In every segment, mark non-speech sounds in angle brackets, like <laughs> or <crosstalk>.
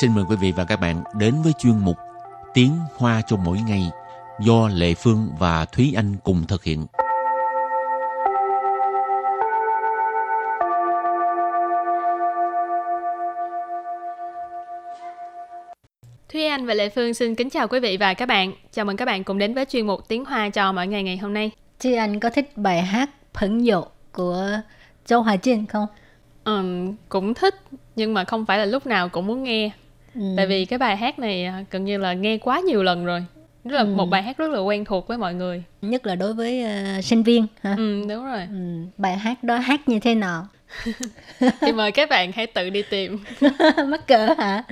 xin mời quý vị và các bạn đến với chuyên mục Tiếng Hoa cho mỗi ngày do Lệ Phương và Thúy Anh cùng thực hiện. Thúy Anh và Lệ Phương xin kính chào quý vị và các bạn. Chào mừng các bạn cùng đến với chuyên mục Tiếng Hoa cho mỗi ngày ngày hôm nay. Thúy Anh có thích bài hát Phấn Dụ của Châu Hòa Trinh không? Ừm, cũng thích nhưng mà không phải là lúc nào cũng muốn nghe ừ. tại vì ừ. cái bài hát này à, gần như là nghe quá nhiều lần rồi. Rất là ừ. một bài hát rất là quen thuộc với mọi người. Nhất là đối với uh, sinh viên hả? Ừ đúng rồi. Ừ. bài hát đó hát như thế nào? <laughs> Thì mời các bạn hãy tự đi tìm. <laughs> Mắc cỡ hả?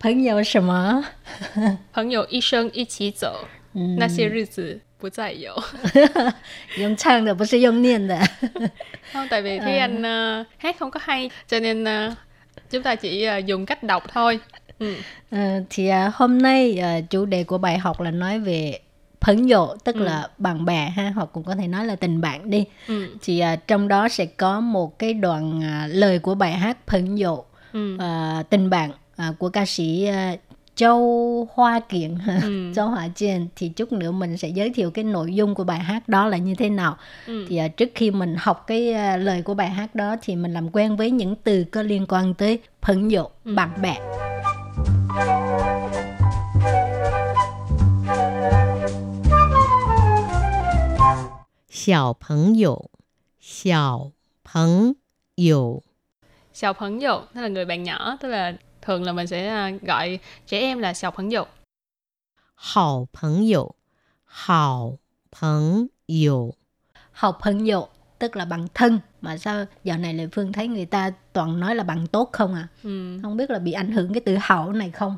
Phấn nhau gì mà Phấn nhau y sinh y chỉ dỗ. Ừ. Nà xie rì zi bù zài yếu <laughs> Dùng chăng đó, không phải dùng niệm đó Không, tại vì khi à. anh uh, hát không có hay Cho nên uh, chúng ta chỉ ờ, dùng cách đọc thôi. Ừ. Ờ, thì à, hôm nay à, chủ đề của bài học là nói về phấn dụ tức là bạn bè ha hoặc cũng có thể nói là tình bạn đi Ừ. thì à, trong đó sẽ có một cái đoạn à, lời của bài hát phấn dụ Ừ. à, tình bạn à, của ca sĩ à, Châu Hoa Kiện <laughs> ừ. Châu Hoa Kiện thì chút nữa mình sẽ giới thiệu cái nội dung của bài hát đó là như thế nào. Ừ. Thì uh, trước khi mình học cái uh, lời của bài hát đó thì mình làm quen với những từ có liên quan tới phẫn dụ, ừ. bạn bè. Xiao Peng Yu Xiao Peng Yu Xiao Peng Yu tức là người bạn nhỏ, tức là thường là mình sẽ à, gọi trẻ em là sào phấn dụ. 好朋友，好朋友， học phấn dụ tức là bằng thân mà sao dạo này Lệ Phương thấy người ta toàn nói là bằng tốt không à Ừ. không biết là bị ảnh hưởng cái từ hậu này không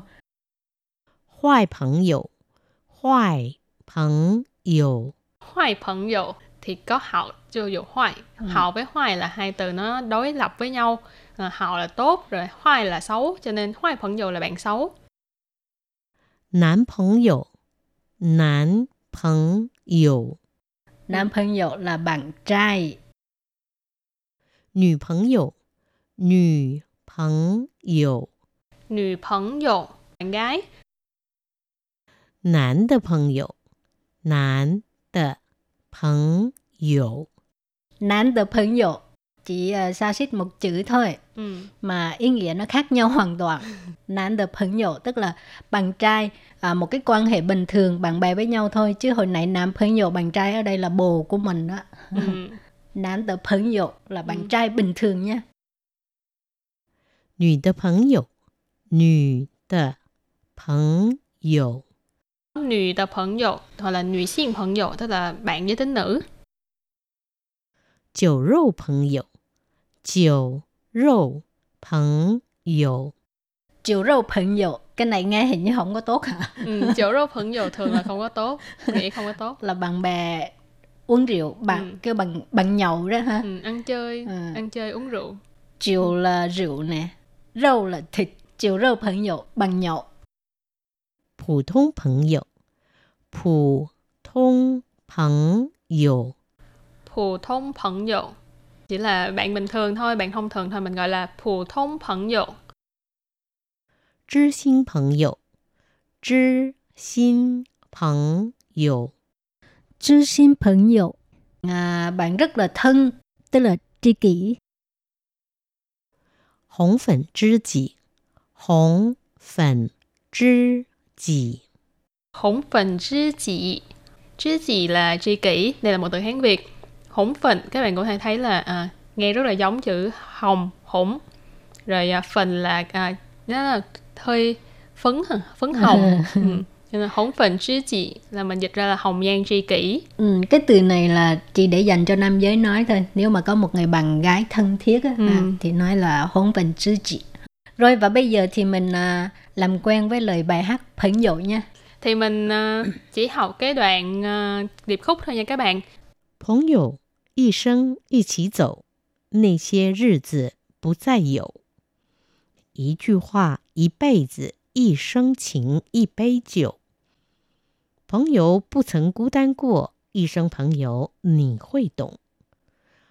坏朋友，坏朋友， Hoài phấn dụ thì có hậu chưa dụ hoài. Hậu với hoài là hai từ nó đối lập với nhau. Ờ, à, hào là tốt rồi hoài là xấu cho nên hoài phận dầu là bạn xấu. Nam phận dầu nam phận dầu nam phận dầu là bạn trai. Nữ phận dầu nữ phận dầu nữ phận dầu bạn gái. Nam de phận dầu nam de phận dầu nam de phận dầu chỉ uh, xa xít một chữ thôi Ừ. mà ý nghĩa nó khác nhau hoàn <laughs> toàn nam de phấn dụ tức là bạn trai à, một cái quan hệ bình thường bạn bè với nhau thôi chứ hồi nãy nam phấn dụ bạn trai ở đây là bồ của mình đó Ừ. <laughs> nam de phấn dụ là bạn trai bình thường nha 女的朋友，女的朋友。 Nữ tập phấn dụ hoặc là nữ sinh phấn dụ tức là bạn giới tính nữ. 酒肉朋友， 酒肉朋友， chiều râu phấn dụ cái này nghe hình như không có tốt hả Ừ, chỗ rô phấn dụ thường là không có tốt. Nghĩ <laughs> không có tốt. là bạn bè uống rượu bạn Ừ. kêu bằng bằng nhậu đó ha Ừ, ăn chơi, Ừ. ăn chơi uống rượu. chiều là rượu nè râu là thịt chiều râu phấn dụ bằng nhậu 普通朋友，普通朋友， Phù thông phấn dụ chỉ là bạn bình thường thôi, bạn thông thường thôi mình gọi là phù thông phấn dụ. 知心朋友，知心朋友， 知心朋友à, bạn rất là thân tức là tri kỷ 红粉知己，红粉知己， Hỗn phần知己.知己là tri kỷ, đây là một từ Hán Việt. hỗn phịnh các bạn có thể thấy là à, nghe rất là giống chữ hồng hỗn. Rồi à, phình là à, nó là hơi phấn phấn hồng. <laughs> Ừ. Cho nên hỗn phình chứ chị là mình dịch ra là hồng nhan tri kỷ. Ừ, cái từ này là chị để dành cho nam giới nói thôi. Nếu mà có một người bạn gái thân thiết á, ừ. à, thì nói là hỗn phình chứ chị. Rồi và bây giờ thì mình à, làm quen với lời bài hát phấn dụ nha. Thì mình à, chỉ học cái đoạn à, điệp khúc thôi nha các bạn. Phấn dụ. 一生一起走，那些日子不再有。一句话，一辈子，一生情，一杯酒。朋友不曾孤单过，一生朋友你会懂。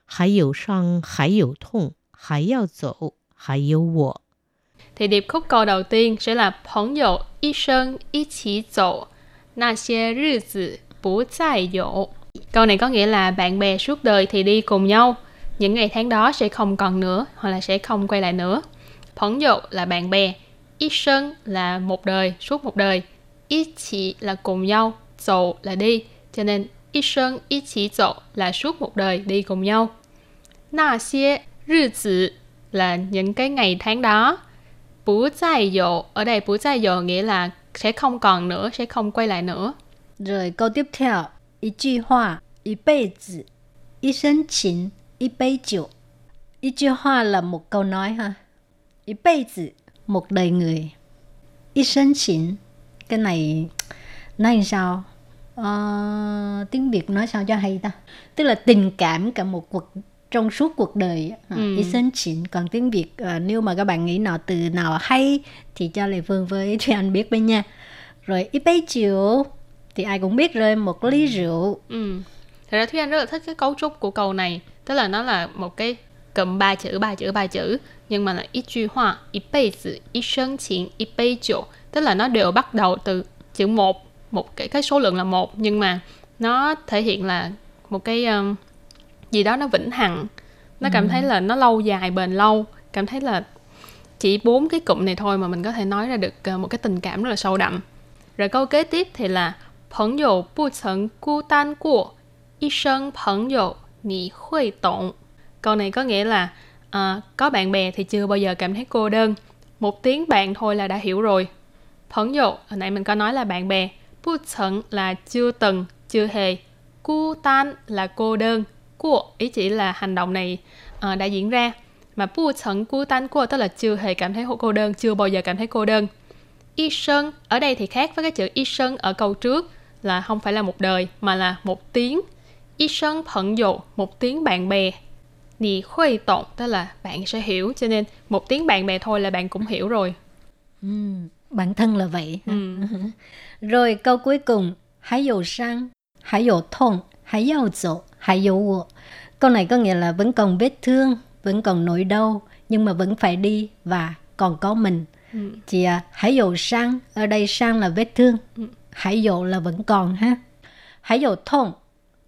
还有伤，还有痛，还要走，还有我。thì điệp khúc câu đầu tiên sẽ là 朋友一生一起走，那些日子不再有。Câu này có nghĩa là bạn bè suốt đời thì đi cùng nhau, những ngày tháng đó sẽ không còn nữa hoặc là sẽ không quay lại nữa. Phóng dụ là bạn bè, ít sân là một đời, suốt một đời, ít chỉ là cùng nhau, dậu là đi, cho nên ít sân ít chỉ dậu là suốt một đời đi cùng nhau. Na xie rư tử là những cái ngày tháng đó. Bú dài dộ, ở đây bú dài dộ nghĩa là sẽ không còn nữa, sẽ không quay lại nữa. Rồi câu tiếp theo, 一句话，一辈子，一生情，一杯酒。一句话 là một câu nói ha. 一辈子 một đời người. 一生情 cái này nói làm sao? Ờ, tiếng Việt nói sao cho hay ta? Tức là tình cảm cả một cuộc trong suốt cuộc đời ừ. ý sinh chín còn tiếng việt à, nếu mà các bạn nghĩ nào từ nào hay thì cho lệ phương với thùy anh biết bên nha rồi ít bấy chiều thì ai cũng biết rồi một ly ừ. rượu. Ừ. thật ra thúy anh rất là thích cái cấu trúc của câu này. Tức là nó là một cái cầm ba chữ ba chữ ba chữ nhưng mà là ít truy hoa ít bây tử ít sân chiến ít bây chỗ. Tức là nó đều bắt đầu từ chữ một một cái cái số lượng là một nhưng mà nó thể hiện là một cái um, gì đó nó vĩnh hằng. Nó cảm ừ. thấy là nó lâu dài bền lâu. Cảm thấy là chỉ bốn cái cụm này thôi mà mình có thể nói ra được ờ, một cái tình cảm rất là sâu đậm. Rồi câu kế tiếp thì là 朋友不曾孤单过，一生朋友你会懂。Câu này có nghĩa là uh, có bạn bè thì chưa bao giờ cảm thấy cô đơn. Một tiếng bạn thôi là đã hiểu rồi. 朋友, hồi nãy mình có nói là bạn bè. 不曾 là chưa từng, chưa hề. 孤单 là cô đơn của ý chỉ là hành động này uh, đã diễn ra mà bu chẳng孤单 của tức là chưa hề cảm thấy cô đơn chưa bao giờ cảm thấy cô đơn y sơn ở đây thì khác với cái chữ y sơn ở câu trước là không phải là một đời mà là một tiếng y sơn phận dụ một tiếng bạn bè nì khuây tộn tức là bạn sẽ hiểu cho nên một tiếng bạn bè thôi là bạn cũng hiểu rồi ừ, bản thân là vậy ừ. <laughs> rồi câu cuối cùng hãy dụ sang hãy dụ thông hãy dụ dỗ hãy dụ wo. Câu này có nghĩa là vẫn còn vết thương, vẫn còn nỗi đau, nhưng mà vẫn phải đi và còn có mình. Ừ. Thì à, hãy dụ sang, ở đây sang là vết thương, ừ hãy dầu là vẫn còn ha. Hãy dầu thông,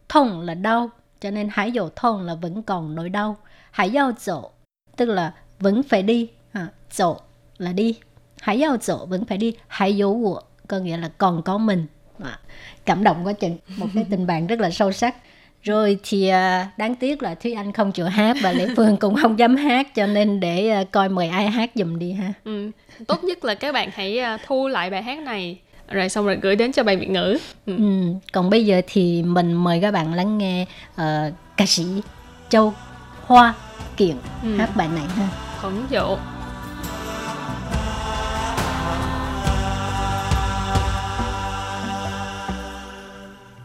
thông là đau, cho nên hãy dầu thông là vẫn còn nỗi đau. Hãy dầu dầu, tức là vẫn phải đi, à, dầu là đi. Hãy dầu dầu vẫn phải đi, hãy dầu của có nghĩa là còn có mình. À, cảm động quá chừng, một cái tình bạn rất là sâu sắc rồi thì à, đáng tiếc là thúy anh không chịu hát và lễ phương cũng không dám hát cho nên để à, coi mời ai hát giùm đi ha ừ. tốt nhất là các bạn hãy à, thu lại bài hát này rồi xong rồi gửi đến cho bài việt ngữ ừ. Ừ. còn bây giờ thì mình mời các bạn lắng nghe uh, ca sĩ châu hoa kiện ừ. hát bài này ha khẩn dụ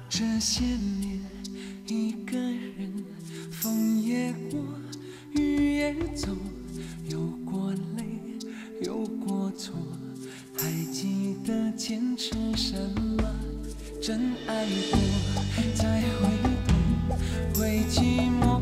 这些坚持什么？真爱过，才会懂，会寂寞，